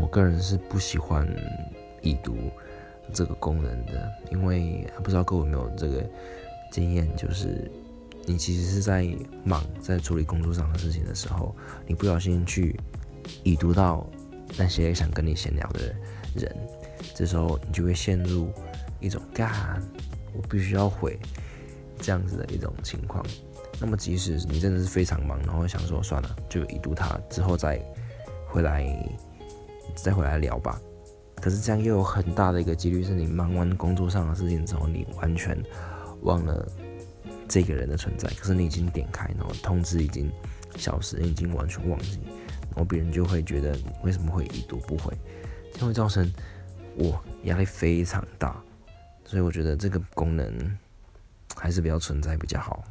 我个人是不喜欢已读这个功能的，因为不知道各位有没有这个经验，就是你其实是在忙，在处理工作上的事情的时候，你不小心去已读到那些想跟你闲聊的人，这时候你就会陷入一种“干，我必须要回”这样子的一种情况。那么，即使你真的是非常忙，然后想说算了，就已读它之后再回来，再回来聊吧。可是这样又有很大的一个几率，是你忙完工作上的事情之后，你完全忘了这个人的存在。可是你已经点开，然后通知已经消失，已经完全忘记，然后别人就会觉得为什么会已读不回，就会造成我压力非常大。所以我觉得这个功能还是比较存在比较好。